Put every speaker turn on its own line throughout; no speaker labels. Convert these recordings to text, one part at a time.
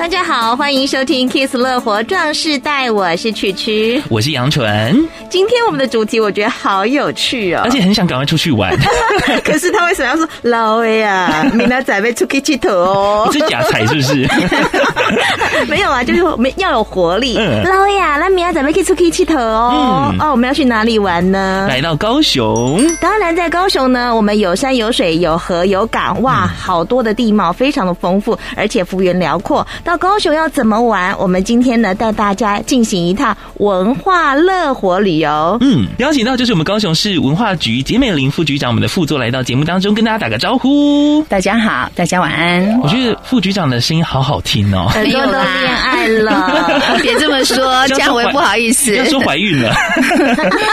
大家好，欢迎收听《Kiss 乐活壮士代》，我是曲曲，
我是杨纯。
今天我们的主题我觉得好有趣哦，
而且很想赶快出去玩。
可是他为什么要说老魏啊？明仔载被出去剃头哦？
你是假财是不是？
没有啊，就是没要有活力。嗯、老魏啊，那明仔载被可以出去剃头哦。嗯、哦，我们要去哪里玩呢？
来到高雄。
当然，在高雄呢，我们有山有水有河有港，哇，好多的地貌，非常的丰富，而且幅员辽阔。到高雄要怎么玩？我们今天呢，带大家进行一趟文化乐活旅游。
嗯，邀请到就是我们高雄市文化局简美玲副局长，我们的副座来到节目当中，跟大家打个招呼。
大家好，大家晚安。
我觉得副局长的声音好好听哦，
很多都恋爱了，
别这么说，这样我也不好意思。
要说怀孕了。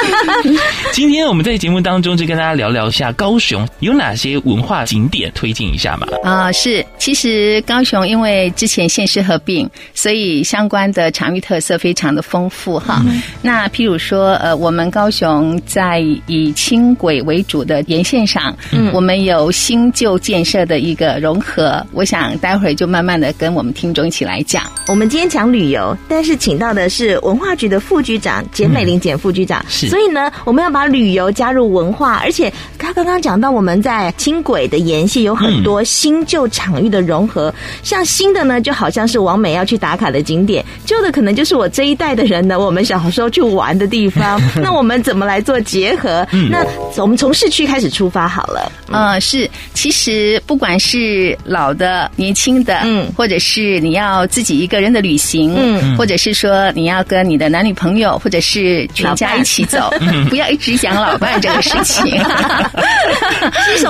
今天我们在节目当中就跟大家聊聊一下高雄有哪些文化景点，推荐一下嘛。
啊、呃，是，其实高雄因为之前县市合并，所以相关的场域特色非常的丰富哈。嗯、那譬如说，呃，我们高雄在以轻轨为主的沿线上，嗯，我们有新旧建设的一个融合。我想待会儿就慢慢的跟我们听众一起来讲。
我们今天讲旅游，但是请到的是文化局的副局长简美玲简副局长，是、嗯，所以呢，我们要把旅游加入文化，而且他刚刚讲到我们在轻轨的沿线有很多新旧场域的融合，嗯、像新的呢，就好像是王美要去打卡的景点，旧的可能就是我这一代的人呢，我们小时候去玩的地方。那我们怎么来做结合？嗯、那我们从市区开始出发好了。
嗯、呃，是，其实不管是老的、年轻的，嗯，或者是你要自己一个人的旅行，嗯，或者是说你要跟你的男女朋友，或者是全家一起走，不要一直讲老伴这个事情。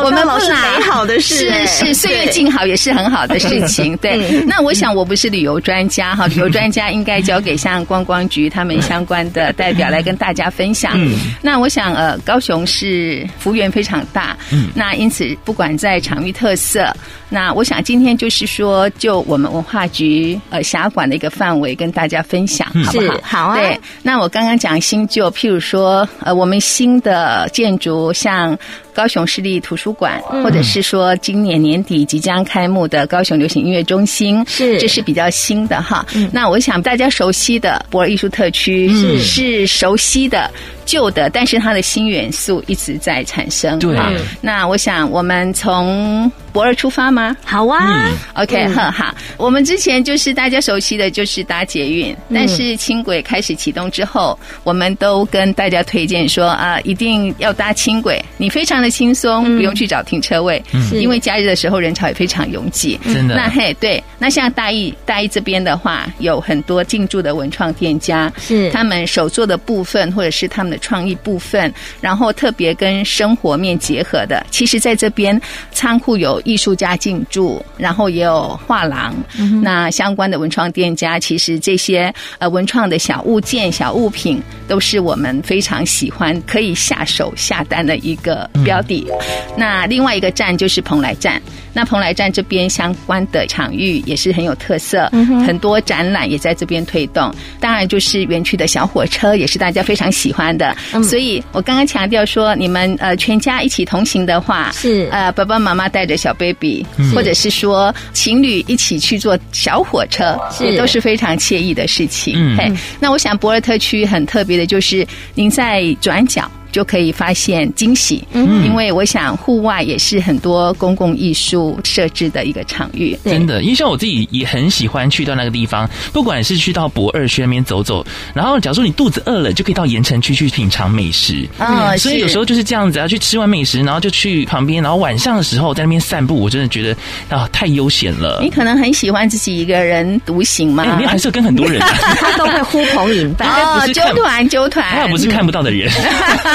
我们老是美好的事，
是是岁月静好也是很好的事情。对，嗯、那我想我不是旅游专家哈，旅游专家应该交给像观光局他们相关的代表来跟大家分享。嗯，那我想呃，高雄是幅员非常大，嗯，那因此不管在场域特色，那我想今天就是说，就我们文化局呃辖管的一个范围跟大家分享，好不好？
好啊。
对，那我刚刚讲新旧，譬如说呃，我们新的建筑像。高雄市立图书馆，或者是说今年年底即将开幕的高雄流行音乐中心，是这是比较新的哈。嗯、那我想大家熟悉的博尔艺术特区是是熟悉的。旧的，但是它的新元素一直在产生。对，那我想我们从博二出发吗？
好啊
，OK，很好。我们之前就是大家熟悉的就是搭捷运，但是轻轨开始启动之后，我们都跟大家推荐说啊，一定要搭轻轨，你非常的轻松，不用去找停车位，因为假日的时候人潮也非常拥挤。
真的。
那嘿，对，那像大义大义这边的话，有很多进驻的文创店家，是他们手做的部分，或者是他们的。创意部分，然后特别跟生活面结合的，其实在这边仓库有艺术家进驻，然后也有画廊，嗯、那相关的文创店家，其实这些呃文创的小物件、小物品，都是我们非常喜欢可以下手下单的一个标的。嗯、那另外一个站就是蓬莱站，那蓬莱站这边相关的场域也是很有特色，嗯、很多展览也在这边推动。当然就是园区的小火车，也是大家非常喜欢的。嗯、所以我刚刚强调说，你们呃全家一起同行的话，是呃爸爸妈妈带着小 baby，或者是说情侣一起去坐小火车，是也都是非常惬意的事情。嗯，嘿，那我想博尔特区很特别的就是您在转角。就可以发现惊喜，嗯，因为我想户外也是很多公共艺术设置的一个场域，
真的。因为像我自己也很喜欢去到那个地方，不管是去到博二区那边走走，然后假如说你肚子饿了，就可以到盐城区去品尝美食，嗯，所以有时候就是这样子，要去吃完美食，然后就去旁边，然后晚上的时候在那边散步，我真的觉得啊太悠闲了。
你可能很喜欢自己一个人独行吗？
你还是跟很多人，
他 都会呼朋引伴，
哦，揪团揪团，
他又不是看不到的人。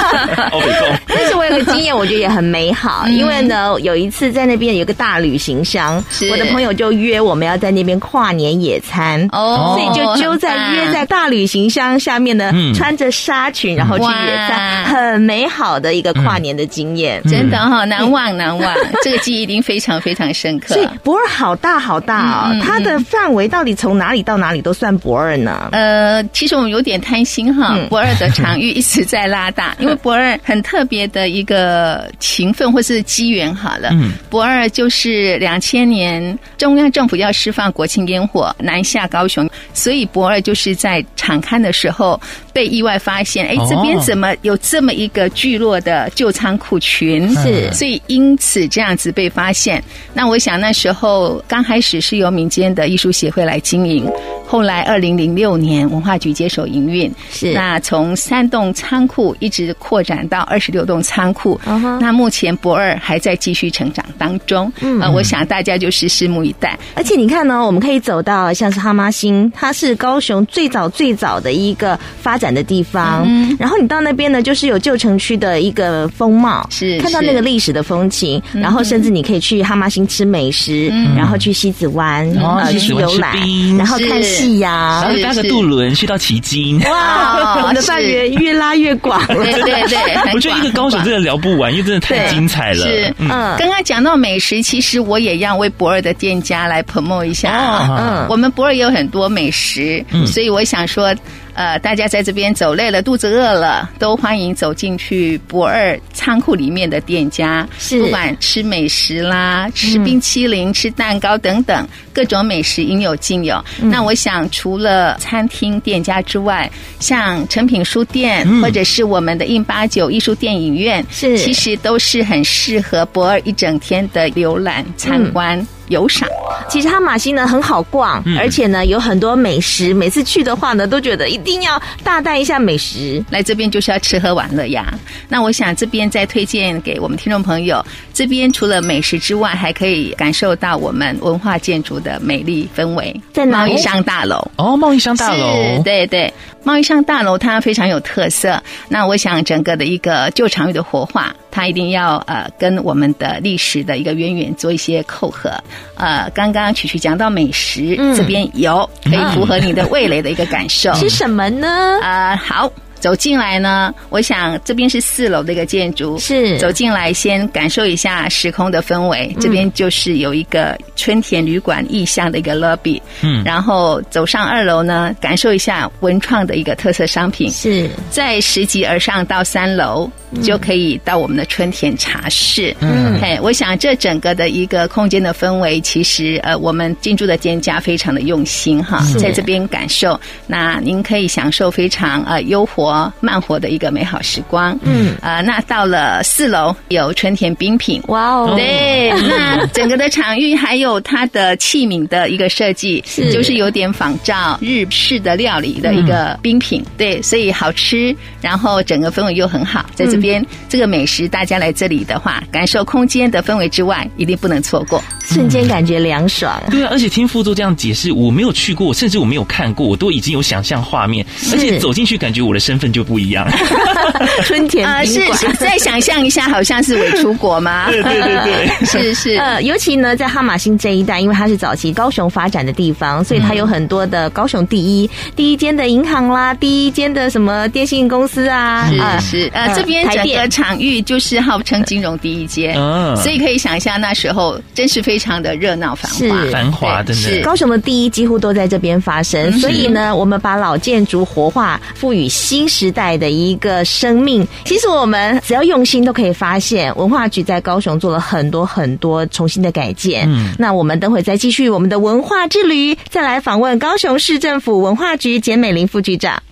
但是我有个经验，我觉得也很美好，因为呢，有一次在那边有个大旅行箱，我的朋友就约我们要在那边跨年野餐，哦，所以就揪在约在大旅行箱下面呢，穿着纱裙然后去野餐，很美好的一个跨年的经验，
真的哈，难忘难忘，这个记忆一定非常非常深刻。
所以博尔好大好大哦，它的范围到底从哪里到哪里都算博尔呢？
呃，其实我们有点贪心哈，博尔的场域一直在拉大，因为驳二很特别的一个情分或是机缘好了。嗯，驳二就是两千年中央政府要释放国庆烟火南下高雄，所以博二就是在场刊的时候被意外发现，哎，这边怎么有这么一个聚落的旧仓库群？是，所以因此这样子被发现。那我想那时候刚开始是由民间的艺术协会来经营，后来二零零六年文化局接手营运，是那从三栋仓库一直扩展到二十六栋仓库。Uh huh. 那目前博二还在继续成长当中，嗯、呃，我想大家就是拭目以待。
而且你看呢，我们可以走到像是哈妈星，它是高雄最早最早的一个发展的地方。嗯，然后你到那边呢，就是有旧城区的一个风貌，是看到那个历史的风情，是然后甚至你可以去哈妈星吃美食，嗯、然后去西子湾，
哦、呃，去游览，
然后看戏呀、啊，
然后搭个渡轮去到旗津。
哇，我们的范围越拉越广，
对对对，
我觉得一个高手真的聊不完，因为真的太精彩了。是，嗯，
刚刚讲到美食，其实我也要为博尔的店家来 promote 一下。嗯，我们博尔也有很多美食，所以我想说。呃，大家在这边走累了，肚子饿了，都欢迎走进去博二仓库里面的店家，是。不管吃美食啦，吃冰淇淋、嗯、吃蛋糕等等，各种美食应有尽有。嗯、那我想，除了餐厅店家之外，像诚品书店、嗯、或者是我们的 in 八九艺术电影院，是。其实都是很适合博二一整天的浏览参观。嗯游赏，
其实哈玛星呢很好逛，嗯、而且呢有很多美食。每次去的话呢，都觉得一定要大带一下美食。
来这边就是要吃喝玩乐呀。那我想这边再推荐给我们听众朋友，这边除了美食之外，还可以感受到我们文化建筑的美丽氛围。在贸易商大楼
哦，贸易商大楼，
对对，贸易商大楼它非常有特色。那我想整个的一个旧场域的活化。它一定要呃跟我们的历史的一个渊源做一些扣合，呃，刚刚曲曲讲到美食，嗯、这边有可以符合你的味蕾的一个感受，
是什么呢？
呃，好。走进来呢，我想这边是四楼的一个建筑，是走进来先感受一下时空的氛围。嗯、这边就是有一个春田旅馆意象的一个 lobby，嗯，然后走上二楼呢，感受一下文创的一个特色商品。是在拾级而上到三楼，嗯、就可以到我们的春田茶室。嗯，嘿，我想这整个的一个空间的氛围，其实呃，我们进驻的店家非常的用心哈，在这边感受，那您可以享受非常呃优活。慢活的一个美好时光，嗯，呃，那到了四楼有春田冰品，哇哦，对，那整个的场域还有它的器皿的一个设计，是。就是有点仿照日式的料理的一个冰品，嗯、对，所以好吃，然后整个氛围又很好，在这边、嗯、这个美食，大家来这里的话，感受空间的氛围之外，一定不能错过，
瞬间感觉凉爽。
对啊，而且听副座这样解释，我没有去过，甚至我没有看过，我都已经有想象画面，而且走进去感觉我的身份就不一样。
春天啊，
是是，再想象一下，好像是伪出国吗？
对对对对，
是 是。
呃，尤其呢，在哈马星这一带，因为它是早期高雄发展的地方，所以它有很多的高雄第一第一间的银行啦，第一间的什么电信公司啊，
是是。呃，这边整个场域就是号称金融第一街，所以可以想象那时候真是非常的热闹繁华，
繁华的。是。
高雄的第一几乎都在这边发生，所以呢，我们把老建筑活化，赋予新时代的一个生命。其实我们只要用心，都可以发现文化局在高雄做了很多很多重新的改建。嗯，那我们等会再继续我们的文化之旅，再来访问高雄市政府文化局简美玲副局长。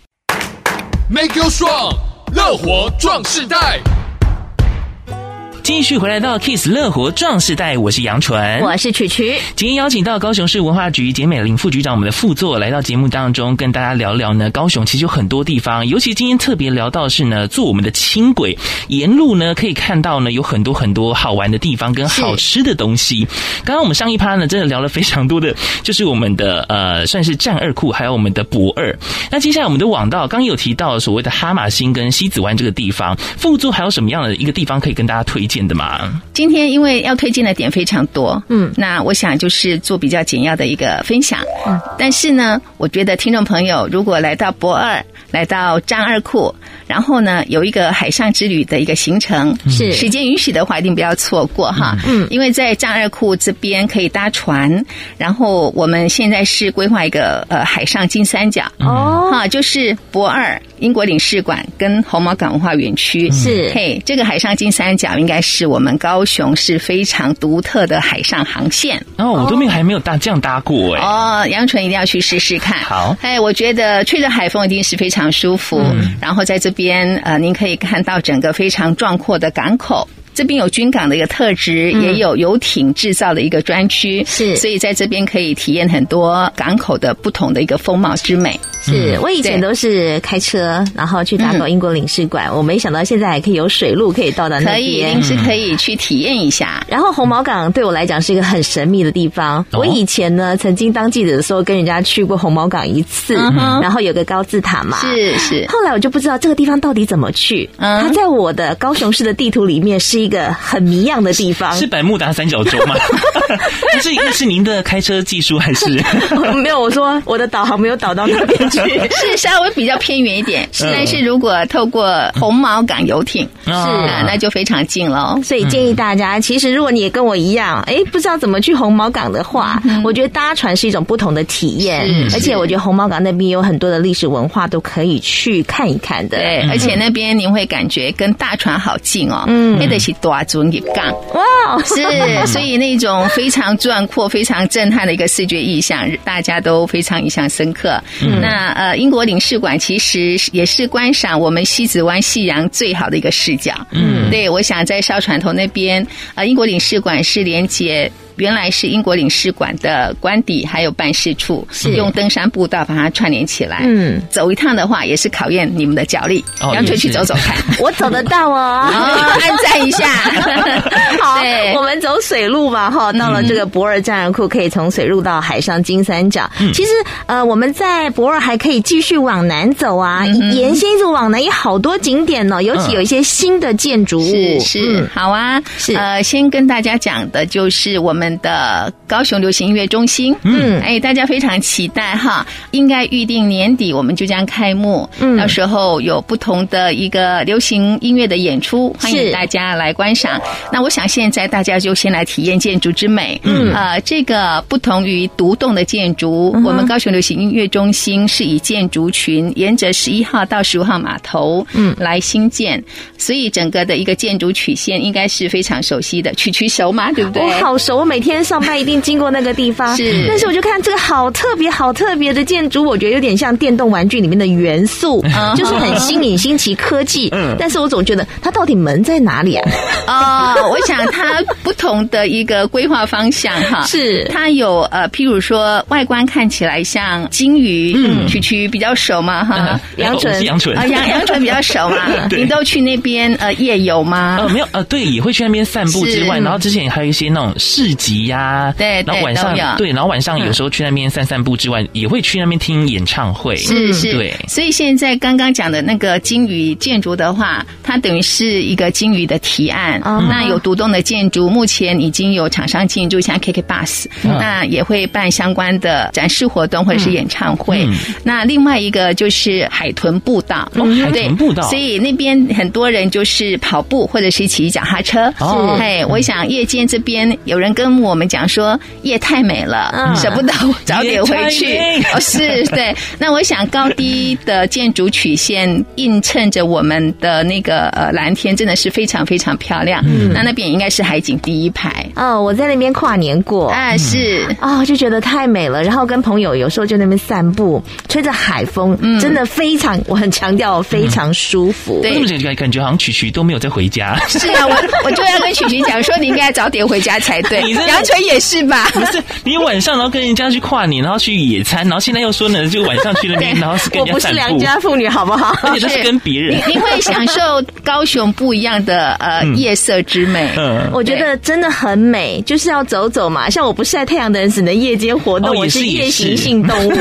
Make you strong，乐活壮世代。
继续回来到 Kiss 乐活壮世代，我是杨纯，
我是曲曲。
今天邀请到高雄市文化局简美玲副局长，我们的副座来到节目当中，跟大家聊聊呢。高雄其实有很多地方，尤其今天特别聊到是呢，坐我们的轻轨沿路呢，可以看到呢有很多很多好玩的地方跟好吃的东西。刚刚我们上一趴呢，真的聊了非常多的，就是我们的呃，算是战二库，还有我们的博二。那接下来我们的网道，刚刚有提到所谓的哈马星跟西子湾这个地方，副座还有什么样的一个地方可以跟大家推荐？的吗？
今天因为要推荐的点非常多，嗯，那我想就是做比较简要的一个分享，嗯，但是呢，我觉得听众朋友如果来到博二，来到张二库，然后呢有一个海上之旅的一个行程，是。时间允许的话，一定不要错过哈，嗯，因为在张二库这边可以搭船，然后我们现在是规划一个呃海上金三角。哦，哈，就是博二。英国领事馆跟红毛港文化园区。是，嘿，这个海上金三角应该是我们高雄市非常独特的海上航线。
哦，我都没还没有搭这样搭过哎。
哦，杨纯一定要去试试看。
好，
哎，我觉得吹着海风一定是非常舒服。嗯，然后在这边呃，您可以看到整个非常壮阔的港口。这边有军港的一个特质，嗯、也有游艇制造的一个专区，是，所以在这边可以体验很多港口的不同的一个风貌之美。
是我以前都是开车，然后去打到英国领事馆，嗯、我没想到现在还可以有水路可以到达那边，
可以，您是可以去体验一下。
然后红毛港对我来讲是一个很神秘的地方。我以前呢，曾经当记者的时候跟人家去过红毛港一次，嗯、然后有个高字塔嘛，
是是。
后来我就不知道这个地方到底怎么去。嗯，它在我的高雄市的地图里面是一个很迷样的地方，
是百慕达三角洲吗？这是一个是您的开车技术还是？
没有，我说我的导航没有导到那边去，
是稍微比较偏远一点。是，但是如果透过红毛港游艇，是啊，那就非常近了。
所以建议大家，其实如果你也跟我一样，哎，不知道怎么去红毛港的话，我觉得搭船是一种不同的体验。而且我觉得红毛港那边有很多的历史文化都可以去看一看的。
对，而且那边您会感觉跟大船好近哦。嗯，那得是多尊一港哇，是，所以那种非常壮阔、非常震撼的一个视觉意象，大家都非常印象深刻。嗯、那呃，英国领事馆其实也是观赏我们西子湾夕阳最好的一个视角。嗯，对，我想在烧船头那边，呃，英国领事馆是连接。原来是英国领事馆的官邸，还有办事处，是用登山步道把它串联起来。嗯，走一趟的话，也是考验你们的脚力。干脆去走走看，
我走得到 哦。
按赞一下。
好，我们走水路吧。哈，到了这个博尔战二库，可以从水路到海上金三角。其实，呃，我们在博尔还可以继续往南走啊，沿线一直往南，有好多景点呢。尤其有一些新的建筑物。
是是，好啊。是呃，先跟大家讲的就是我们。的高雄流行音乐中心，嗯，哎，大家非常期待哈，应该预定年底我们就将开幕，嗯，到时候有不同的一个流行音乐的演出，欢迎大家来观赏。那我想现在大家就先来体验建筑之美，嗯，呃，这个不同于独栋的建筑，嗯、我们高雄流行音乐中心是以建筑群沿着十一号到十五号码头，嗯，来兴建，所以整个的一个建筑曲线应该是非常熟悉的，曲曲熟嘛，对不对？
我好熟，每天上班一定经过那个地方，是。但是我就看这个好特别、好特别的建筑，我觉得有点像电动玩具里面的元素，就是很新颖、新奇科技。嗯。但是我总觉得它到底门在哪里啊？
啊，我想它不同的一个规划方向哈，是它有呃，譬如说外观看起来像金鱼，嗯，曲曲比较熟嘛哈，
杨纯，杨纯
啊，杨杨纯比较熟嘛。你都去那边呃夜游吗？
呃，没有呃，对，也会去那边散步之外，然后之前还有一些那种市集。呀，对，然后晚上对，然后晚上有时候去那边散散步之外，也会去那边听演唱会。
是是，对。所以现在刚刚讲的那个鲸鱼建筑的话，它等于是一个鲸鱼的提案。那有独栋的建筑，目前已经有厂商进驻，像 KK Bus，那也会办相关的展示活动或者是演唱会。那另外一个就是海豚步道，
海豚步道。
所以那边很多人就是跑步或者是骑脚踏车。哦，嘿，我想夜间这边有人跟跟我们讲说夜太美了，嗯、舍不得早点回去。哦，是对。那我想高低的建筑曲线映衬着我们的那个呃蓝天，真的是非常非常漂亮。嗯，那那边应该是海景第一排。
哦，我在那边跨年过，
啊，是
啊、哦，就觉得太美了。然后跟朋友有时候就那边散步，吹着海风，嗯、真的非常，我很强调非常舒服。
对，
为什么感感觉好像曲曲都没有再回家？
是啊，我 我就要跟曲曲讲说，你应该早点回家才对。杨纯也是吧？
不是，你晚上然后跟人家去跨年，然后去野餐，然后现在又说呢，就晚上去那边，然后是跟人家散步。
我不是良家妇女，好不好？
而且都是跟别人。
你你会享受高雄不一样的呃夜色之美。
嗯，我觉得真的很美，就是要走走嘛。像我不晒太阳的人，只能夜间活动。我是夜行性动物。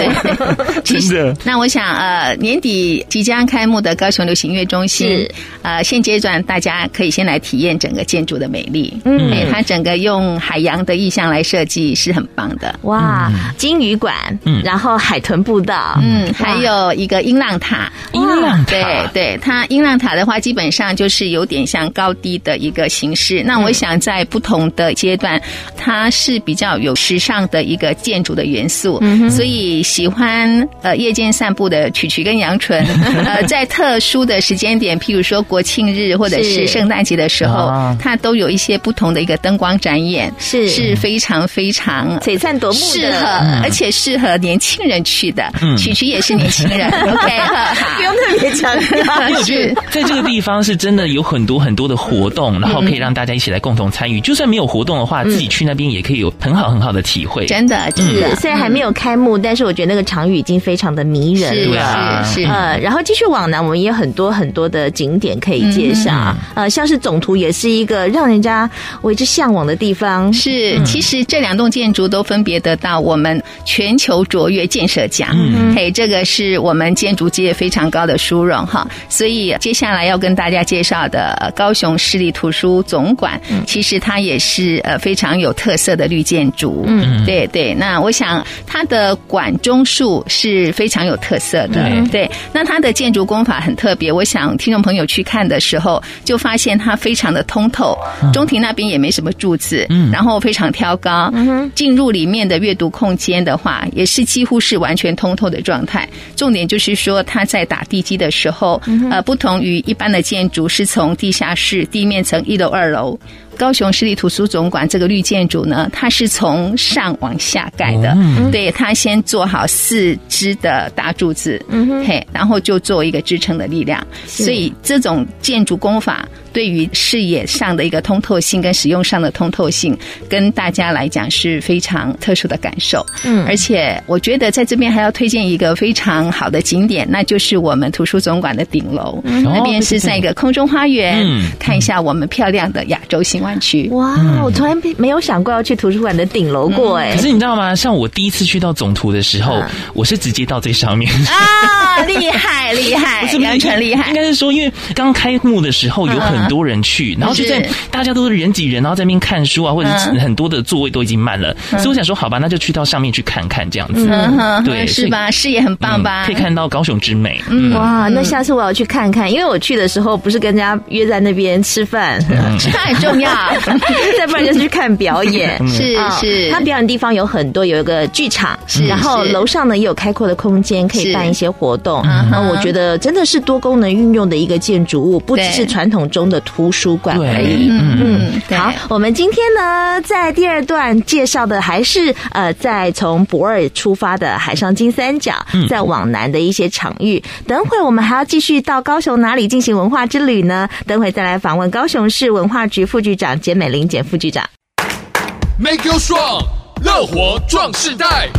真的。
那我想呃，年底即将开幕的高雄流行音乐中心，呃，现阶段大家可以先来体验整个建筑的美丽。嗯，它整个用海洋的意象来设计是很棒的。
哇，金鱼馆，嗯，然后海豚步道，
嗯，还有一个音浪塔。
音浪塔，
对对，它音浪塔的话，基本上就是有点像高低的一个形式。那我想在不同的阶段，它是比较有时尚的一个建筑的元素。嗯，所以喜欢呃夜间散步的曲曲跟杨纯，呃，在特殊的时间点，譬如说国庆日或者是圣诞节的时候，它都有一些不同的一个灯光展演，是是非常非常
璀璨夺目的，
适合而且适合年轻人去的。嗯，曲曲也是年轻人，OK，
不用特别强调。
我觉得在这个地方是真的有很多很多的活动，然后可以让大家一起来共同参与。就算没有活动的话，自己去那边也可以有很好很好的体会。
真的，真的，
虽然还没有开幕，但是我觉得那个场域已经非常的迷人
了。是是，
呃，然后继续往南，我们也有很多很多的景点可以介绍。呃，像是总图也是一个让人家为之向往的地方。
是，其实这两栋建筑都分别得到我们全球卓越建设奖。嗯，嘿，这个是我们建筑界非常高的殊荣哈。所以接下来要跟大家介绍的高雄市立图书总馆，其实它也是呃非常有特色的绿建筑。嗯，对对。那我想它的馆中树是非常有特色的。对，对，那它的建筑工法很特别。我想听众朋友去看的时候，就发现它非常的通透。中庭那边也没什么柱子，嗯，然后非常挑高。嗯，进入里面的阅读空间的话，也是几乎是完全通透的状态。重点就是说，它在打地基的时候。呃，不同于一般的建筑，是从地下室地面层一楼、二楼。高雄市立图书总馆这个绿建筑呢，它是从上往下盖的，嗯、对，它先做好四支的大柱子，嗯哼，嘿，然后就做一个支撑的力量，所以这种建筑工法对于视野上的一个通透性跟使用上的通透性，跟大家来讲是非常特殊的感受，嗯，而且我觉得在这边还要推荐一个非常好的景点，那就是我们图书总馆的顶楼，嗯、那边是在一个空中花园，嗯、看一下我们漂亮的亚洲新湾区。
哇，我从来没有想过要去图书馆的顶楼过哎、嗯。
可是你知道吗？像我第一次去到总图的时候，嗯、我是直接到最上面
啊，厉害 厉害，完全厉害。
应该是说，因为刚开幕的时候有很多人去，嗯、然后就在大家都是人挤人，然后在那边看书啊，或者是很多的座位都已经满了，嗯、所以我想说，好吧，那就去到上面去看看这样子。嗯、对，
是吧？视野很棒吧、嗯？
可以看到高雄之美。
嗯，哇，那下次我要去看看，因为我去的时候不是跟人家约在那边吃饭，
嗯、吃饭很重要。
再不然就是去看表演，
是 是。
他表演的地方有很多，有一个剧场，是。然后楼上呢也有开阔的空间，可以办一些活动。然后我觉得真的是多功能运用的一个建筑物，不只是传统中的图书馆而已。嗯嗯。好，我们今天呢在第二段介绍的还是呃在从博尔出发的海上金三角，再往南的一些场域。等会我们还要继续到高雄哪里进行文化之旅呢？等会再来访问高雄市文化局副局长简美伶简副局长。Make you strong，乐活壮世代。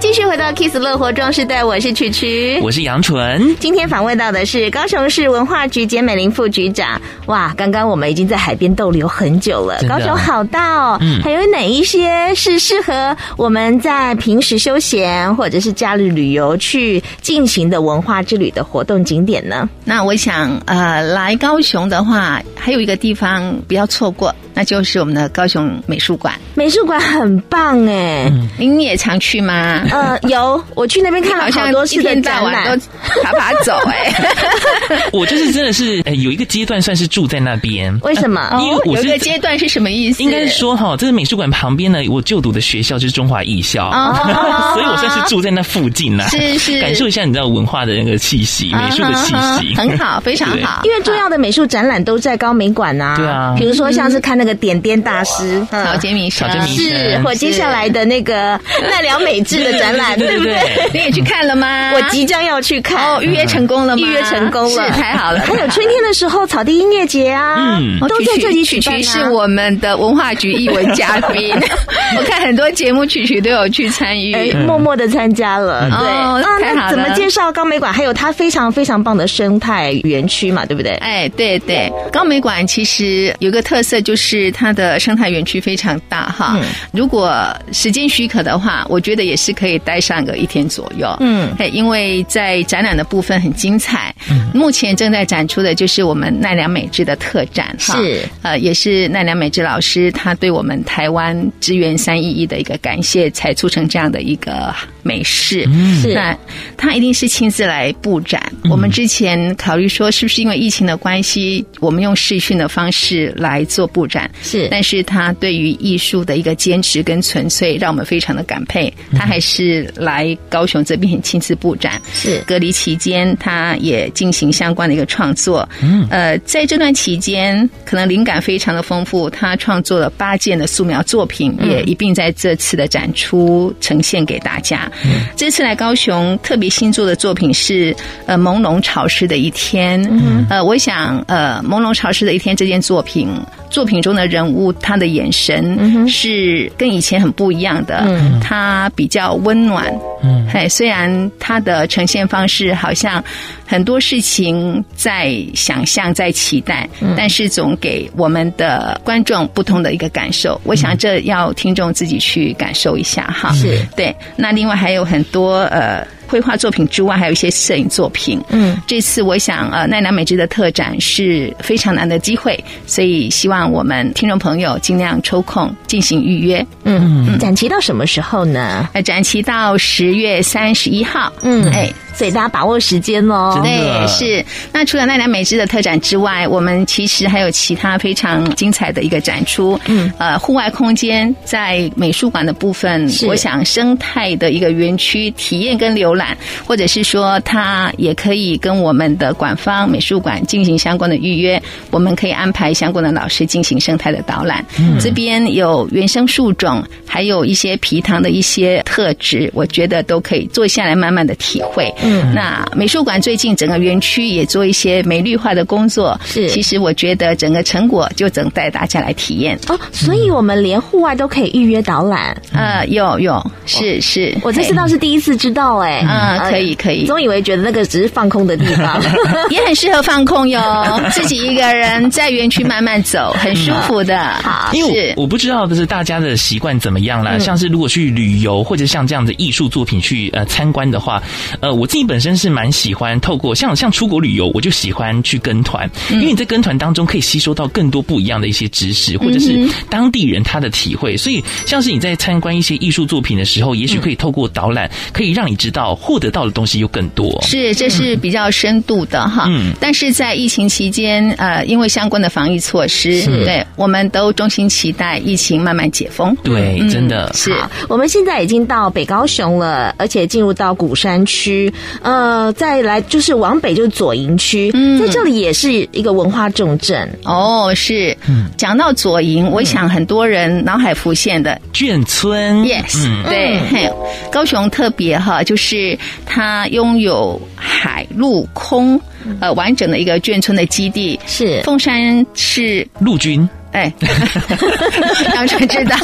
继续回到 Kiss 乐活壮世代，我是曲曲，
我是杨纯。
今天访问到的是高雄市文化局简美玲副局长。哇，刚刚我们已经在海边逗留很久了。高雄好大哦，嗯，还有哪一些是适合我们在平时休闲或者是假日旅游去进行的文化之旅的活动景点呢？
那我想，呃，来高雄的话，还有一个地方不要错过。那就是我们的高雄美术馆。
美术馆很棒哎，
您也常去吗？
呃，有，我去那边看了好多次的展览，
都爬爬走哎。
我就是真的是有一个阶段算是住在那边，
为什么？
因为有一个阶段是什么意思？
应该是说哈，这个美术馆旁边呢，我就读的学校就是中华艺校，所以我算是住在那附近啦，
是是，
感受一下你知道文化的那个气息，美术的气息，
很好，非常好。
因为重要的美术展览都在高美馆呐，
对啊，
比如说像是看那个点点大师
草间弥生，
是，或接下来的那个 奈良美智的展览，对不对？
你也去看了吗？
我即将要去看，
哦，预约成功了吗？
预约成功了，
是太好了。
还有春天的时候，草地音乐节啊，嗯，都在这里举办。
曲曲是我们的文化局艺文嘉宾，我看很多节目曲曲都有去参与，
默默的参加了。对，那怎么介绍高美馆？还有它非常非常棒的生态园区嘛，对不对？
哎，对对，高美馆其实有个特色，就是它的生态园区非常大哈。如果时间许可的话，我觉得也是可以待上个一天左右。嗯，因为在展览的部分很精彩。目前正在展出的就是我们奈良美智的特展哈，
是
呃，也是奈良美智老师他对我们台湾支援三一一的一个感谢，才促成这样的一个美事。是那他一定是亲自来布展。我们之前考虑说，是不是因为疫情的关系，我们用视讯的方式来做布展？是，但是他对于艺术的一个坚持跟纯粹，让我们非常的感佩。他还是来高雄这边亲自布展。是隔离期间，他也进行相关的一个创作。嗯，呃，在这段期间，可能灵感非常的丰富，他创作了八件的素描作品，也一并在这次的展出呈现给大家。嗯，这次来高雄特别新作的作品是呃朦胧潮湿的一天。嗯，呃，我想呃朦胧潮湿的一天这件作品，作品中的人物他的眼神是跟以前很不一样的。嗯，他比较温暖。嗯，嘿，虽然他的呈现方式好像很多事情在想象，在期待，但是总给我们的观众不同的一个感受。我想这要听众自己去感受一下哈。是对。那另外还有很多呃。绘画作品之外，还有一些摄影作品。嗯，这次我想，呃，奈良美智的特展是非常难得机会，所以希望我们听众朋友尽量抽空进行预约。
嗯嗯，展期到什么时候呢？
呃，展期到十月三十一号。嗯，哎。
所以大家把握时间哦。
对，是。那除了奈良美智的特展之外，我们其实还有其他非常精彩的一个展出。嗯，呃，户外空间在美术馆的部分，是我想生态的一个园区体验跟浏览，或者是说他也可以跟我们的馆方美术馆进行相关的预约，我们可以安排相关的老师进行生态的导览。嗯，这边有原生树种，还有一些皮塘的一些特质，我觉得都可以坐下来慢慢的体会。嗯，那美术馆最近整个园区也做一些美绿化的工作，是。其实我觉得整个成果就等待大家来体验
哦。所以我们连户外都可以预约导览，
呃，有有，是是，
我这次倒是第一次知道，哎，
嗯，可以可以。
总以为觉得那个只是放空的地方，
也很适合放空哟，自己一个人在园区慢慢走，很舒服的。好，
因为我不知道的是大家的习惯怎么样啦。像是如果去旅游或者像这样的艺术作品去呃参观的话，呃，我自己。本身是蛮喜欢透过像像出国旅游，我就喜欢去跟团，因为你在跟团当中可以吸收到更多不一样的一些知识，或者是当地人他的体会。所以像是你在参观一些艺术作品的时候，也许可以透过导览，可以让你知道获得到的东西又更多。
是，这是比较深度的哈。嗯。但是在疫情期间，呃，因为相关的防疫措施，对，我们都衷心期待疫情慢慢解封。
对，真的
是。我们现在已经到北高雄了，而且进入到鼓山区。呃，再来就是往北就是左营区，嗯，在这里也是一个文化重镇
哦。是，嗯讲到左营，我想很多人脑海浮现的
眷村
，yes，对，嘿高雄特别哈，就是它拥有海陆空呃完整的一个眷村的基地。是，凤山是
陆军。
哎，杨春知道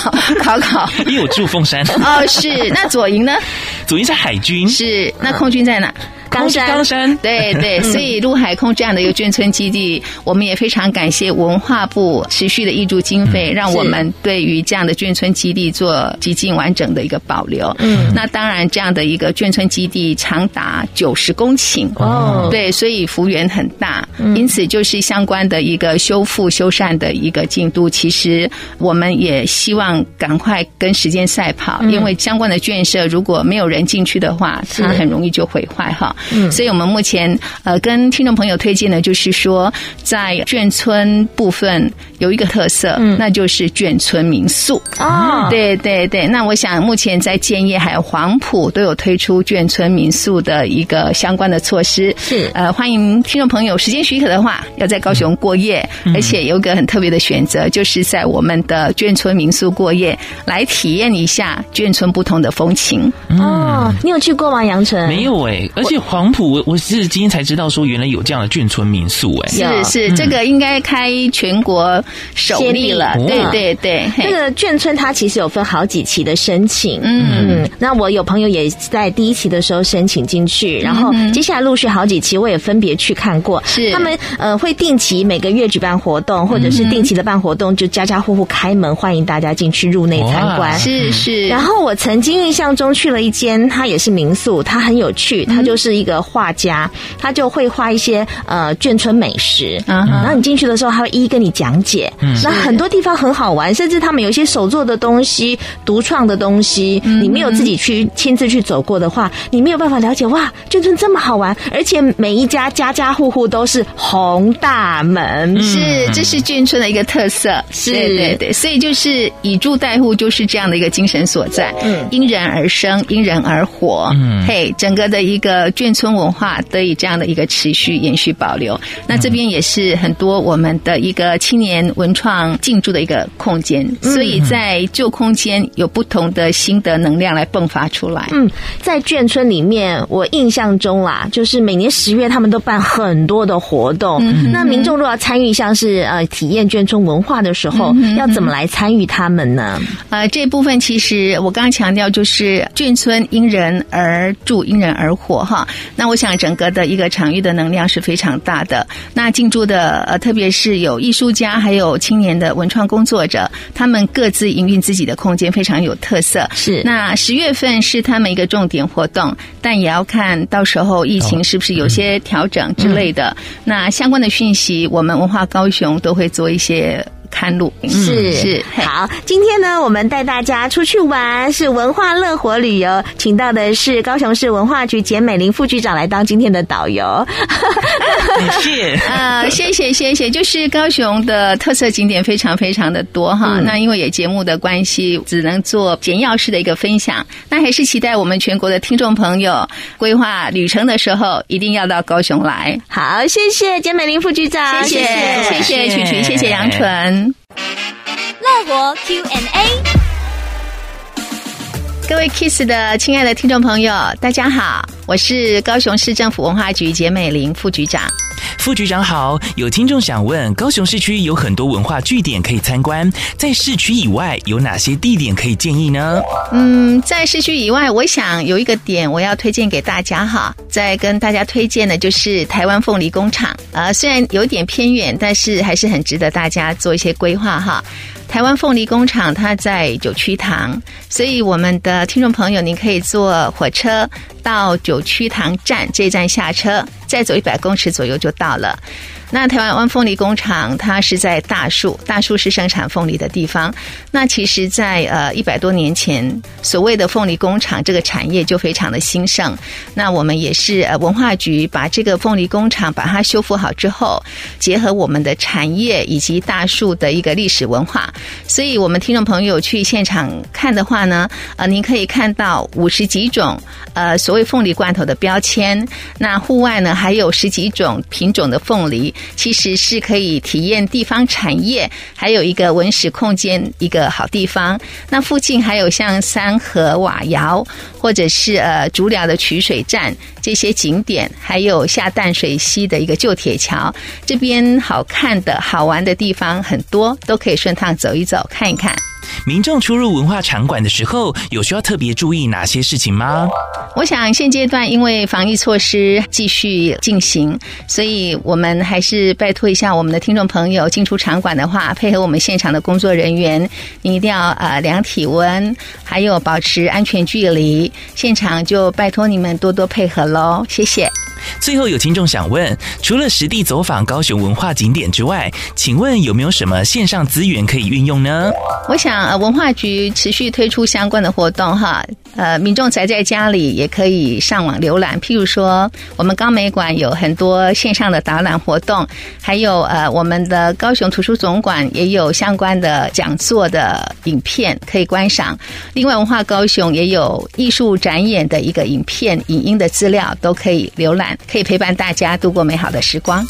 考考，
因为我住凤山。
哦，是那左营呢？
左营是海军。
是那空军在哪？
空之冈山，
对对，所以陆海空这样的一个眷村基地，我们也非常感谢文化部持续的挹注经费，让我们对于这样的眷村基地做极尽完整的一个保留。嗯，那当然这样的一个眷村基地长达九十公顷。哦，对，所以幅员很大，因此就是相关的一个修复修缮的一个进度，其实我们也希望赶快跟时间赛跑，因为相关的眷舍如果没有人进去的话，它很容易就毁坏哈。嗯，所以我们目前呃跟听众朋友推荐的就是说，在眷村部分有一个特色，嗯，那就是眷村民宿。哦。对对对，那我想目前在建业还有黄埔都有推出眷村民宿的一个相关的措施，是。呃欢迎听众朋友时间许可的话，要在高雄过夜，而且有个很特别的选择，就是在我们的眷村民宿过夜，来体验一下眷村不同的风情。
哦，你有去过吗？杨淳
没有哎，而且黄埔我我是今天才知道说原来有这样的眷村民宿哎，
是是，这个应该开全国首例了，对对对。
那个眷村它其实有分好几期的申请，嗯，那我有朋友也在第一期的时候申请进去，然后接下来陆续好几期我也分别去看过，是。他们呃会定期每个月举办活动，或者是定期的办活动，就家家户户开门欢迎大家进去入内参观，是是。然后我曾经印象中去了一间，它也是民宿，它很有趣，它就是一个画家，他就会画一些呃眷村美食，然后你进去的时候，他会一一跟你讲解，那很多地方很好玩，甚至他们有一些手做的东西、独创的东西，你没有自己去亲自去走过的话，你没有办法了解哇，眷村这么好玩，而且每一家家家户户都是红大门，
是这是眷村的一个特色，是。对对对，所以就是以住代户就是这样的一个精神所在，嗯，因人而生，因人而活，嗯，嘿，整个的一个眷村文化得以这样的一个持续延续保留，那这边也是很多我们的一个青年文创进驻的一个空间，所以在旧空间有不同的新的能量来迸发出来。
嗯，在眷村里面，我印象中啦，就是每年十月他们都办很多的活动。嗯、那民众如果要参与，像是呃体验眷村文化的时候，嗯、要怎么来参与他们呢？
呃，这部分其实我刚刚强调，就是眷村因人而住，因人而活哈。那我想整个的一个场域的能量是非常大的。那进驻的呃，特别是有艺术家，还有青年的文创工作者，他们各自营运自己的空间，非常有特色。是，那十月份是他们一个重点活动，但也要看到时候疫情是不是有些调整之类的。哦嗯、那相关的讯息，我们文化高雄都会做一些。看路
是是好，今天呢，我们带大家出去玩，是文化乐活旅游，请到的是高雄市文化局简美玲副局长来当今天的导游。
谢谢
啊，谢谢谢谢，就是高雄的特色景点非常非常的多哈。嗯、那因为也节目的关系，只能做简要式的一个分享。那还是期待我们全国的听众朋友规划旅程的时候，一定要到高雄来。
好，谢谢简美玲副局长，
谢谢谢谢曲曲，谢谢杨
乐活 Q&A，
各位 Kiss 的亲爱的听众朋友，大家好，我是高雄市政府文化局简美玲副局长。
副局长好，有听众想问，高雄市区有很多文化据点可以参观，在市区以外有哪些地点可以建议呢？
嗯，在市区以外，我想有一个点我要推荐给大家哈，再跟大家推荐的就是台湾凤梨工厂、呃，虽然有点偏远，但是还是很值得大家做一些规划哈。台湾凤梨工厂它在九曲塘，所以我们的听众朋友，您可以坐火车到九曲塘站这一站下车，再走一百公尺左右就到了。那台湾湾凤梨工厂，它是在大树，大树是生产凤梨的地方。那其实在，在呃一百多年前，所谓的凤梨工厂这个产业就非常的兴盛。那我们也是呃文化局把这个凤梨工厂把它修复好之后，结合我们的产业以及大树的一个历史文化，所以我们听众朋友去现场看的话呢，呃，您可以看到五十几种呃所谓凤梨罐头的标签。那户外呢，还有十几种品种的凤梨。其实是可以体验地方产业，还有一个文史空间一个好地方。那附近还有像三河瓦窑，或者是呃竹寮的取水站这些景点，还有下淡水溪的一个旧铁桥，这边好看的好玩的地方很多，都可以顺趟走一走看一看。
民众出入文化场馆的时候，有需要特别注意哪些事情吗？
我想现阶段因为防疫措施继续进行，所以我们还是拜托一下我们的听众朋友，进出场馆的话，配合我们现场的工作人员，你一定要呃量体温，还有保持安全距离。现场就拜托你们多多配合喽，谢谢。
最后有听众想问，除了实地走访高雄文化景点之外，请问有没有什么线上资源可以运用呢？
我想，呃，文化局持续推出相关的活动，哈。呃，民众宅在家里也可以上网浏览，譬如说，我们高美馆有很多线上的导览活动，还有呃，我们的高雄图书总馆也有相关的讲座的影片可以观赏。另外，文化高雄也有艺术展演的一个影片、影音的资料都可以浏览，可以陪伴大家度过美好的时光。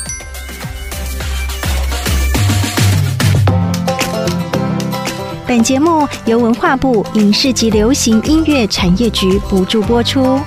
本节目由文化部影视及流行音乐产业局补助播出。